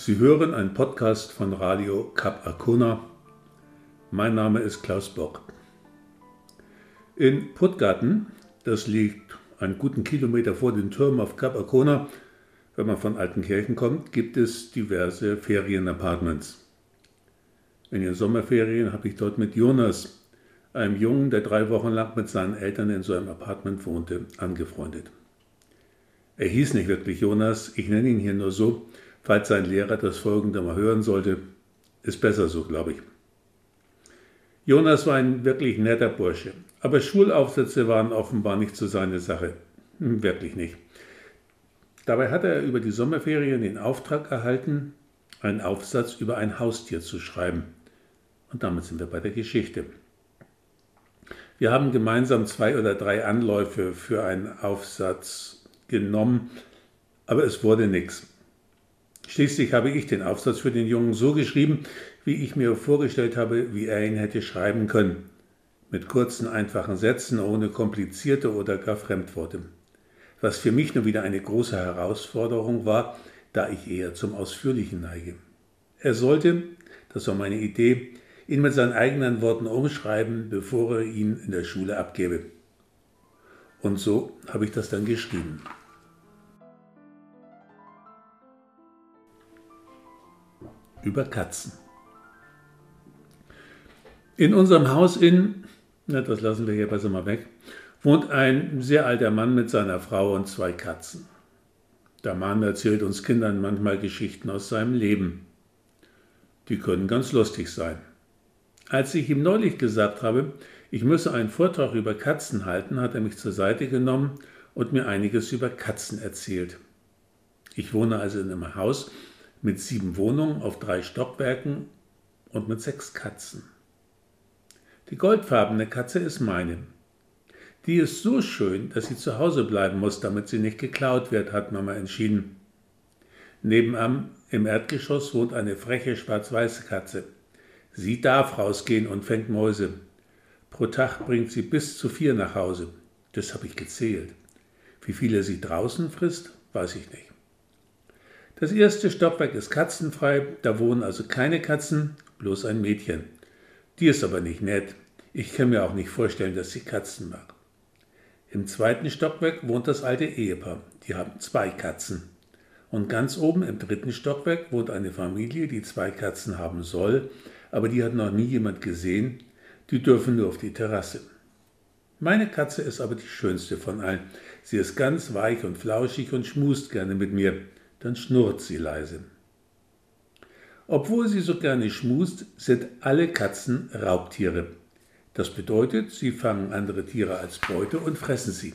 Sie hören einen Podcast von Radio Cap Arcona. Mein Name ist Klaus Bock. In Puttgarten, das liegt einen guten Kilometer vor den Türmen auf Cap Arcona, wenn man von Altenkirchen kommt, gibt es diverse Ferienapartments. In den Sommerferien habe ich dort mit Jonas, einem Jungen, der drei Wochen lang mit seinen Eltern in so einem Apartment wohnte, angefreundet. Er hieß nicht wirklich Jonas, ich nenne ihn hier nur so, falls sein Lehrer das folgende mal hören sollte. Ist besser so, glaube ich. Jonas war ein wirklich netter Bursche, aber Schulaufsätze waren offenbar nicht so seine Sache. Hm, wirklich nicht. Dabei hatte er über die Sommerferien den Auftrag erhalten, einen Aufsatz über ein Haustier zu schreiben. Und damit sind wir bei der Geschichte. Wir haben gemeinsam zwei oder drei Anläufe für einen Aufsatz genommen, aber es wurde nichts. Schließlich habe ich den Aufsatz für den Jungen so geschrieben, wie ich mir vorgestellt habe, wie er ihn hätte schreiben können. Mit kurzen, einfachen Sätzen, ohne komplizierte oder gar Fremdworte. Was für mich nur wieder eine große Herausforderung war, da ich eher zum Ausführlichen neige. Er sollte, das war meine Idee, ihn mit seinen eigenen Worten umschreiben, bevor er ihn in der Schule abgebe. Und so habe ich das dann geschrieben. Über Katzen. In unserem Haus in, na, das lassen wir hier besser mal weg, wohnt ein sehr alter Mann mit seiner Frau und zwei Katzen. Der Mann erzählt uns Kindern manchmal Geschichten aus seinem Leben. Die können ganz lustig sein. Als ich ihm neulich gesagt habe, ich müsse einen Vortrag über Katzen halten, hat er mich zur Seite genommen und mir einiges über Katzen erzählt. Ich wohne also in einem Haus, mit sieben Wohnungen auf drei Stockwerken und mit sechs Katzen. Die goldfarbene Katze ist meine. Die ist so schön, dass sie zu Hause bleiben muss, damit sie nicht geklaut wird, hat Mama entschieden. Nebenan im Erdgeschoss wohnt eine freche schwarz-weiße Katze. Sie darf rausgehen und fängt Mäuse. Pro Tag bringt sie bis zu vier nach Hause. Das habe ich gezählt. Wie viele sie draußen frisst, weiß ich nicht. Das erste Stockwerk ist katzenfrei, da wohnen also keine Katzen, bloß ein Mädchen. Die ist aber nicht nett. Ich kann mir auch nicht vorstellen, dass sie Katzen mag. Im zweiten Stockwerk wohnt das alte Ehepaar. Die haben zwei Katzen. Und ganz oben im dritten Stockwerk wohnt eine Familie, die zwei Katzen haben soll, aber die hat noch nie jemand gesehen. Die dürfen nur auf die Terrasse. Meine Katze ist aber die schönste von allen. Sie ist ganz weich und flauschig und schmust gerne mit mir dann schnurrt sie leise. Obwohl sie so gerne schmust, sind alle Katzen Raubtiere. Das bedeutet, sie fangen andere Tiere als Beute und fressen sie.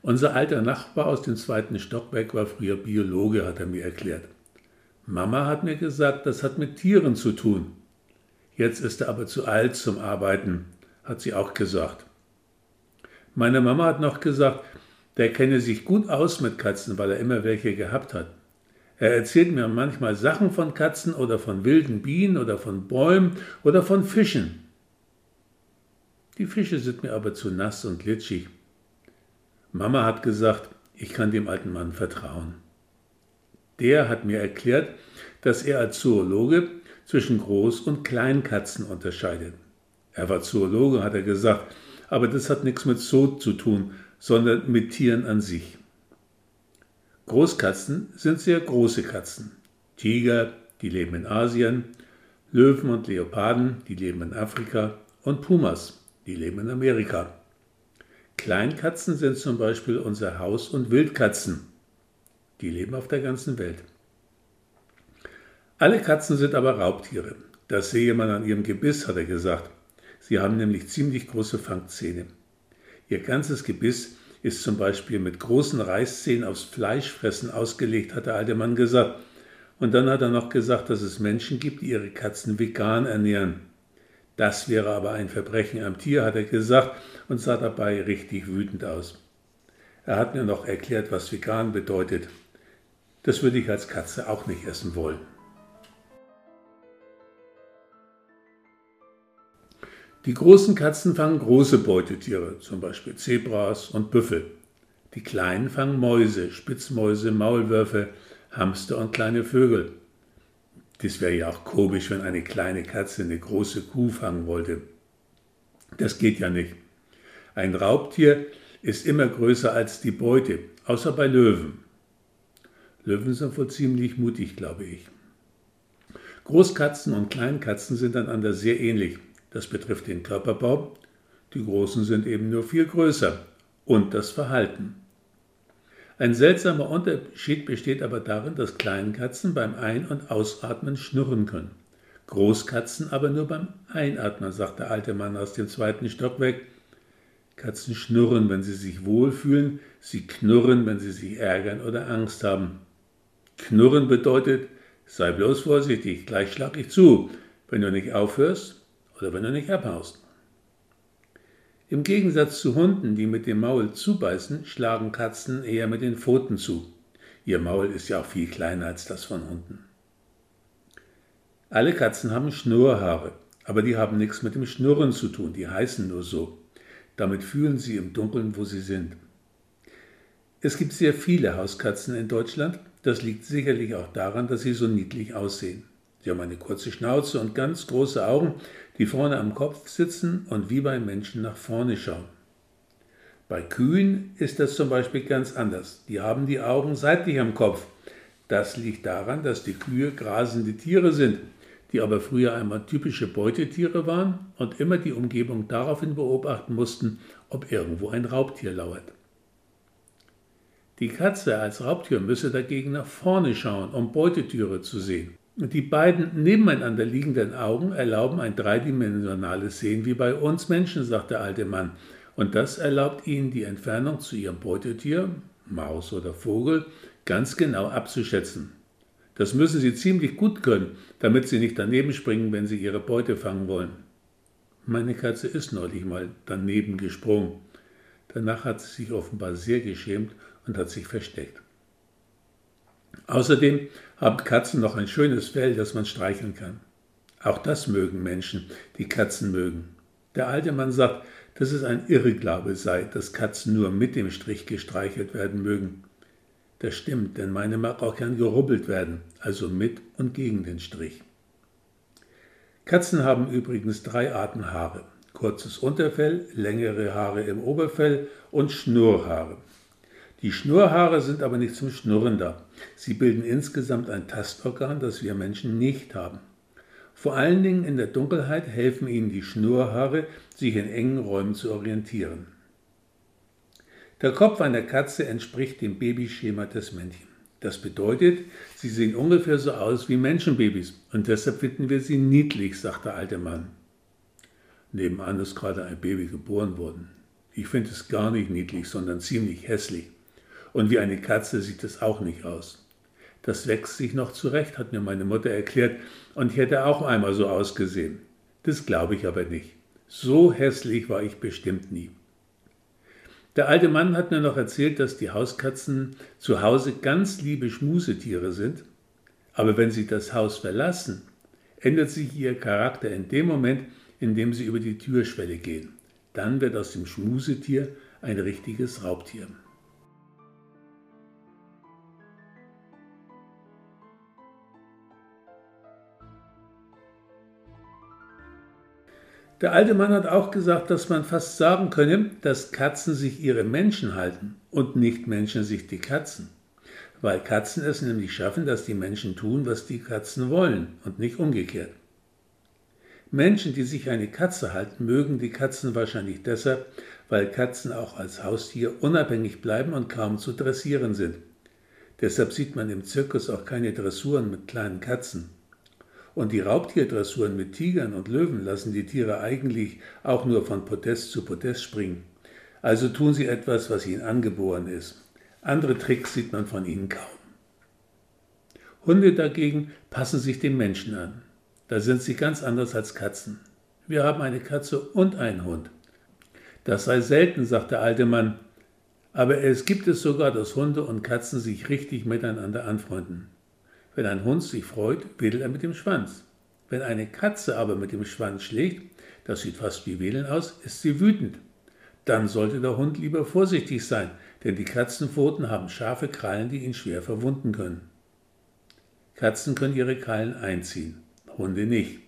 Unser alter Nachbar aus dem zweiten Stockwerk war früher Biologe, hat er mir erklärt. Mama hat mir gesagt, das hat mit Tieren zu tun. Jetzt ist er aber zu alt zum Arbeiten, hat sie auch gesagt. Meine Mama hat noch gesagt, der kenne sich gut aus mit Katzen, weil er immer welche gehabt hat. Er erzählt mir manchmal Sachen von Katzen oder von wilden Bienen oder von Bäumen oder von Fischen. Die Fische sind mir aber zu nass und glitschig. Mama hat gesagt, ich kann dem alten Mann vertrauen. Der hat mir erklärt, dass er als Zoologe zwischen Groß- und Kleinkatzen unterscheidet. Er war Zoologe, hat er gesagt, aber das hat nichts mit Zoo zu tun, sondern mit Tieren an sich. Großkatzen sind sehr große Katzen. Tiger, die leben in Asien, Löwen und Leoparden, die leben in Afrika und Pumas, die leben in Amerika. Kleinkatzen sind zum Beispiel unser Haus- und Wildkatzen. Die leben auf der ganzen Welt. Alle Katzen sind aber Raubtiere. Das sehe man an ihrem Gebiss, hat er gesagt. Sie haben nämlich ziemlich große Fangzähne. Ihr ganzes Gebiss ist zum Beispiel mit großen Reißzähnen aufs Fleischfressen ausgelegt, hat der alte Mann gesagt. Und dann hat er noch gesagt, dass es Menschen gibt, die ihre Katzen vegan ernähren. Das wäre aber ein Verbrechen am Tier, hat er gesagt und sah dabei richtig wütend aus. Er hat mir noch erklärt, was vegan bedeutet. Das würde ich als Katze auch nicht essen wollen. Die großen Katzen fangen große Beutetiere, zum Beispiel Zebras und Büffel. Die kleinen fangen Mäuse, Spitzmäuse, Maulwürfe, Hamster und kleine Vögel. Das wäre ja auch komisch, wenn eine kleine Katze eine große Kuh fangen wollte. Das geht ja nicht. Ein Raubtier ist immer größer als die Beute, außer bei Löwen. Löwen sind wohl ziemlich mutig, glaube ich. Großkatzen und Kleinkatzen sind einander sehr ähnlich. Das betrifft den Körperbau. Die Großen sind eben nur viel größer. Und das Verhalten. Ein seltsamer Unterschied besteht aber darin, dass Kleinkatzen beim Ein- und Ausatmen schnurren können. Großkatzen aber nur beim Einatmen, sagt der alte Mann aus dem zweiten Stockwerk. Katzen schnurren, wenn sie sich wohlfühlen, sie knurren, wenn sie sich ärgern oder Angst haben. Knurren bedeutet, sei bloß vorsichtig, gleich schlag ich zu, wenn du nicht aufhörst oder wenn du nicht abhaust. Im Gegensatz zu Hunden, die mit dem Maul zubeißen, schlagen Katzen eher mit den Pfoten zu. Ihr Maul ist ja auch viel kleiner als das von Hunden. Alle Katzen haben Schnurrhaare, aber die haben nichts mit dem Schnurren zu tun, die heißen nur so. Damit fühlen sie im Dunkeln, wo sie sind. Es gibt sehr viele Hauskatzen in Deutschland. Das liegt sicherlich auch daran, dass sie so niedlich aussehen. Sie haben eine kurze Schnauze und ganz große Augen, die vorne am Kopf sitzen und wie bei Menschen nach vorne schauen. Bei Kühen ist das zum Beispiel ganz anders. Die haben die Augen seitlich am Kopf. Das liegt daran, dass die Kühe grasende Tiere sind, die aber früher einmal typische Beutetiere waren und immer die Umgebung daraufhin beobachten mussten, ob irgendwo ein Raubtier lauert. Die Katze als Raubtier müsse dagegen nach vorne schauen, um Beutetiere zu sehen. Die beiden nebeneinander liegenden Augen erlauben ein dreidimensionales Sehen wie bei uns Menschen, sagt der alte Mann. Und das erlaubt ihnen die Entfernung zu ihrem Beutetier, Maus oder Vogel, ganz genau abzuschätzen. Das müssen sie ziemlich gut können, damit sie nicht daneben springen, wenn sie ihre Beute fangen wollen. Meine Katze ist neulich mal daneben gesprungen. Danach hat sie sich offenbar sehr geschämt und hat sich versteckt. Außerdem haben Katzen noch ein schönes Fell, das man streicheln kann. Auch das mögen Menschen, die Katzen mögen. Der alte Mann sagt, dass es ein Irrglaube sei, dass Katzen nur mit dem Strich gestreichelt werden mögen. Das stimmt, denn meine mag auch gern gerubbelt werden, also mit und gegen den Strich. Katzen haben übrigens drei Arten Haare. Kurzes Unterfell, längere Haare im Oberfell und Schnurrhaare. Die Schnurrhaare sind aber nicht zum Schnurren da. Sie bilden insgesamt ein Tastorgan, das wir Menschen nicht haben. Vor allen Dingen in der Dunkelheit helfen ihnen die Schnurrhaare, sich in engen Räumen zu orientieren. Der Kopf einer Katze entspricht dem Babyschema des Männchen. Das bedeutet, sie sehen ungefähr so aus wie Menschenbabys und deshalb finden wir sie niedlich, sagt der alte Mann. Nebenan ist gerade ein Baby geboren worden. Ich finde es gar nicht niedlich, sondern ziemlich hässlich. Und wie eine Katze sieht es auch nicht aus. Das wächst sich noch zurecht, hat mir meine Mutter erklärt, und ich hätte auch einmal so ausgesehen. Das glaube ich aber nicht. So hässlich war ich bestimmt nie. Der alte Mann hat mir noch erzählt, dass die Hauskatzen zu Hause ganz liebe Schmusetiere sind, aber wenn sie das Haus verlassen, ändert sich ihr Charakter in dem Moment, in dem sie über die Türschwelle gehen. Dann wird aus dem Schmusetier ein richtiges Raubtier. Der alte Mann hat auch gesagt, dass man fast sagen könne, dass Katzen sich ihre Menschen halten und nicht Menschen sich die Katzen. Weil Katzen es nämlich schaffen, dass die Menschen tun, was die Katzen wollen und nicht umgekehrt. Menschen, die sich eine Katze halten, mögen die Katzen wahrscheinlich deshalb, weil Katzen auch als Haustier unabhängig bleiben und kaum zu dressieren sind. Deshalb sieht man im Zirkus auch keine Dressuren mit kleinen Katzen. Und die Raubtierdressuren mit Tigern und Löwen lassen die Tiere eigentlich auch nur von Podest zu Podest springen. Also tun sie etwas, was ihnen angeboren ist. Andere Tricks sieht man von ihnen kaum. Hunde dagegen passen sich dem Menschen an. Da sind sie ganz anders als Katzen. Wir haben eine Katze und einen Hund. Das sei selten, sagt der alte Mann, aber es gibt es sogar, dass Hunde und Katzen sich richtig miteinander anfreunden. Wenn ein Hund sich freut, wedelt er mit dem Schwanz. Wenn eine Katze aber mit dem Schwanz schlägt, das sieht fast wie Wedeln aus, ist sie wütend. Dann sollte der Hund lieber vorsichtig sein, denn die Katzenpfoten haben scharfe Krallen, die ihn schwer verwunden können. Katzen können ihre Krallen einziehen, Hunde nicht.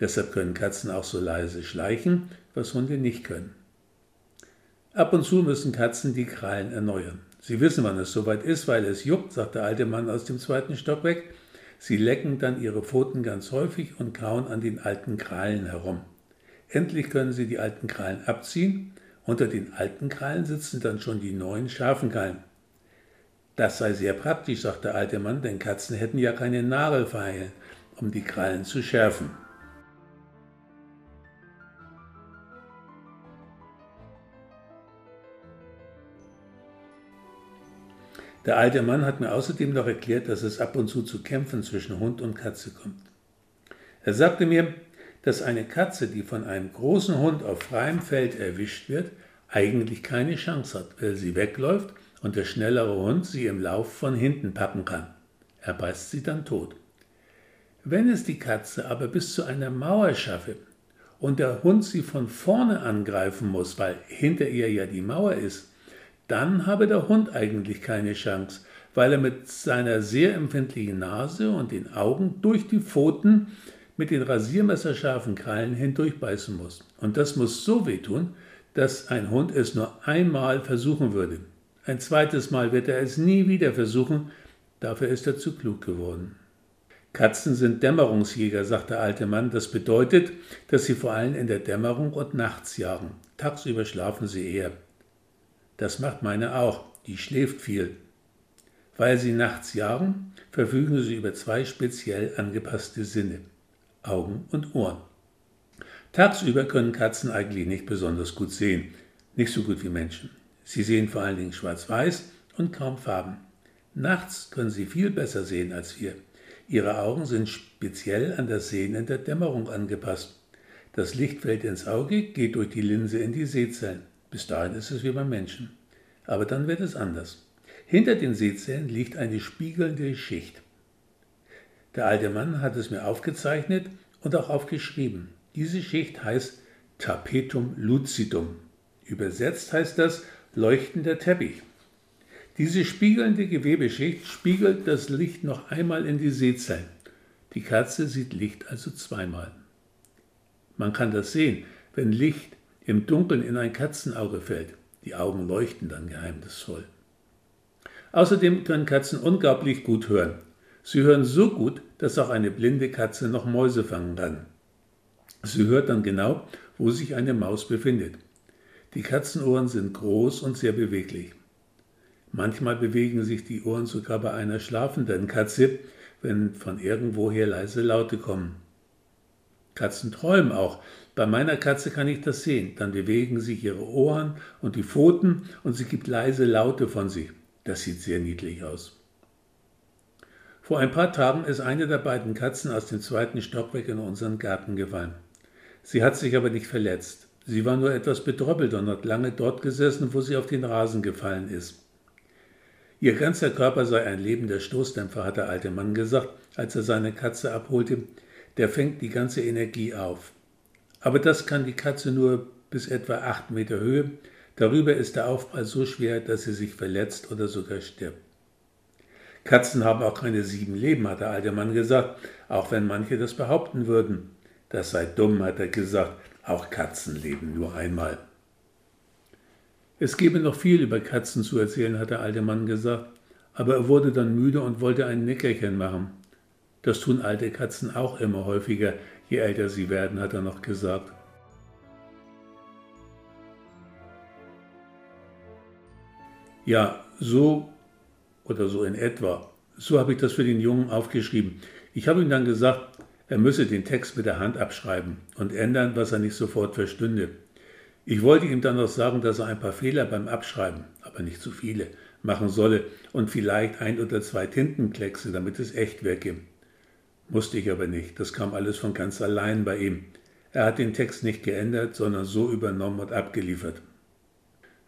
Deshalb können Katzen auch so leise schleichen, was Hunde nicht können. Ab und zu müssen Katzen die Krallen erneuern. Sie wissen, wann es soweit ist, weil es juckt, sagt der alte Mann aus dem zweiten Stockwerk. Sie lecken dann ihre Pfoten ganz häufig und kauen an den alten Krallen herum. Endlich können sie die alten Krallen abziehen. Unter den alten Krallen sitzen dann schon die neuen scharfen Krallen. Das sei sehr praktisch, sagt der alte Mann, denn Katzen hätten ja keine Nagelfeile, um die Krallen zu schärfen. Der alte Mann hat mir außerdem noch erklärt, dass es ab und zu zu Kämpfen zwischen Hund und Katze kommt. Er sagte mir, dass eine Katze, die von einem großen Hund auf freiem Feld erwischt wird, eigentlich keine Chance hat, weil sie wegläuft und der schnellere Hund sie im Lauf von hinten packen kann. Er beißt sie dann tot. Wenn es die Katze aber bis zu einer Mauer schaffe und der Hund sie von vorne angreifen muss, weil hinter ihr ja die Mauer ist, dann habe der Hund eigentlich keine Chance, weil er mit seiner sehr empfindlichen Nase und den Augen durch die Pfoten mit den rasiermesserscharfen Krallen hindurchbeißen muss. Und das muss so wehtun, dass ein Hund es nur einmal versuchen würde. Ein zweites Mal wird er es nie wieder versuchen, dafür ist er zu klug geworden. Katzen sind Dämmerungsjäger, sagt der alte Mann. Das bedeutet, dass sie vor allem in der Dämmerung und nachts jagen. Tagsüber schlafen sie eher. Das macht meine auch, die schläft viel. Weil sie nachts jagen, verfügen sie über zwei speziell angepasste Sinne, Augen und Ohren. Tagsüber können Katzen eigentlich nicht besonders gut sehen, nicht so gut wie Menschen. Sie sehen vor allen Dingen schwarz-weiß und kaum Farben. Nachts können sie viel besser sehen als wir. Ihre Augen sind speziell an das Sehen in der Dämmerung angepasst. Das Licht fällt ins Auge, geht durch die Linse in die Sehzellen. Bis dahin ist es wie beim Menschen. Aber dann wird es anders. Hinter den Sehzellen liegt eine spiegelnde Schicht. Der alte Mann hat es mir aufgezeichnet und auch aufgeschrieben. Diese Schicht heißt Tapetum lucidum. Übersetzt heißt das leuchtender Teppich. Diese spiegelnde Gewebeschicht spiegelt das Licht noch einmal in die Sehzellen. Die Katze sieht Licht also zweimal. Man kann das sehen, wenn Licht im Dunkeln in ein Katzenauge fällt. Die Augen leuchten dann geheimnisvoll. Außerdem können Katzen unglaublich gut hören. Sie hören so gut, dass auch eine blinde Katze noch Mäuse fangen kann. Sie hört dann genau, wo sich eine Maus befindet. Die Katzenohren sind groß und sehr beweglich. Manchmal bewegen sich die Ohren sogar bei einer schlafenden Katze, wenn von irgendwoher leise Laute kommen. Katzen träumen auch, bei meiner Katze kann ich das sehen. Dann bewegen sich ihre Ohren und die Pfoten und sie gibt leise Laute von sich. Das sieht sehr niedlich aus. Vor ein paar Tagen ist eine der beiden Katzen aus dem zweiten Stockwerk in unseren Garten gefallen. Sie hat sich aber nicht verletzt. Sie war nur etwas bedröppelt und hat lange dort gesessen, wo sie auf den Rasen gefallen ist. Ihr ganzer Körper sei ein lebender Stoßdämpfer, hat der alte Mann gesagt, als er seine Katze abholte. Der fängt die ganze Energie auf. Aber das kann die Katze nur bis etwa acht Meter Höhe. Darüber ist der Aufprall so schwer, dass sie sich verletzt oder sogar stirbt. Katzen haben auch keine sieben Leben, hat der alte Mann gesagt, auch wenn manche das behaupten würden. Das sei dumm, hat er gesagt, auch Katzen leben nur einmal. Es gebe noch viel über Katzen zu erzählen, hat der alte Mann gesagt, aber er wurde dann müde und wollte ein Nickerchen machen. Das tun alte Katzen auch immer häufiger, je älter sie werden, hat er noch gesagt. Ja, so oder so in etwa. So habe ich das für den Jungen aufgeschrieben. Ich habe ihm dann gesagt, er müsse den Text mit der Hand abschreiben und ändern, was er nicht sofort verstünde. Ich wollte ihm dann noch sagen, dass er ein paar Fehler beim Abschreiben, aber nicht zu viele, machen solle und vielleicht ein oder zwei Tintenkleckse, damit es echt wirke. Musste ich aber nicht, das kam alles von ganz allein bei ihm. Er hat den Text nicht geändert, sondern so übernommen und abgeliefert.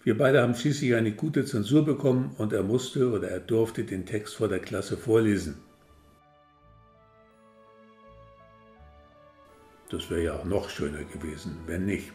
Wir beide haben schließlich eine gute Zensur bekommen und er musste oder er durfte den Text vor der Klasse vorlesen. Das wäre ja noch schöner gewesen, wenn nicht.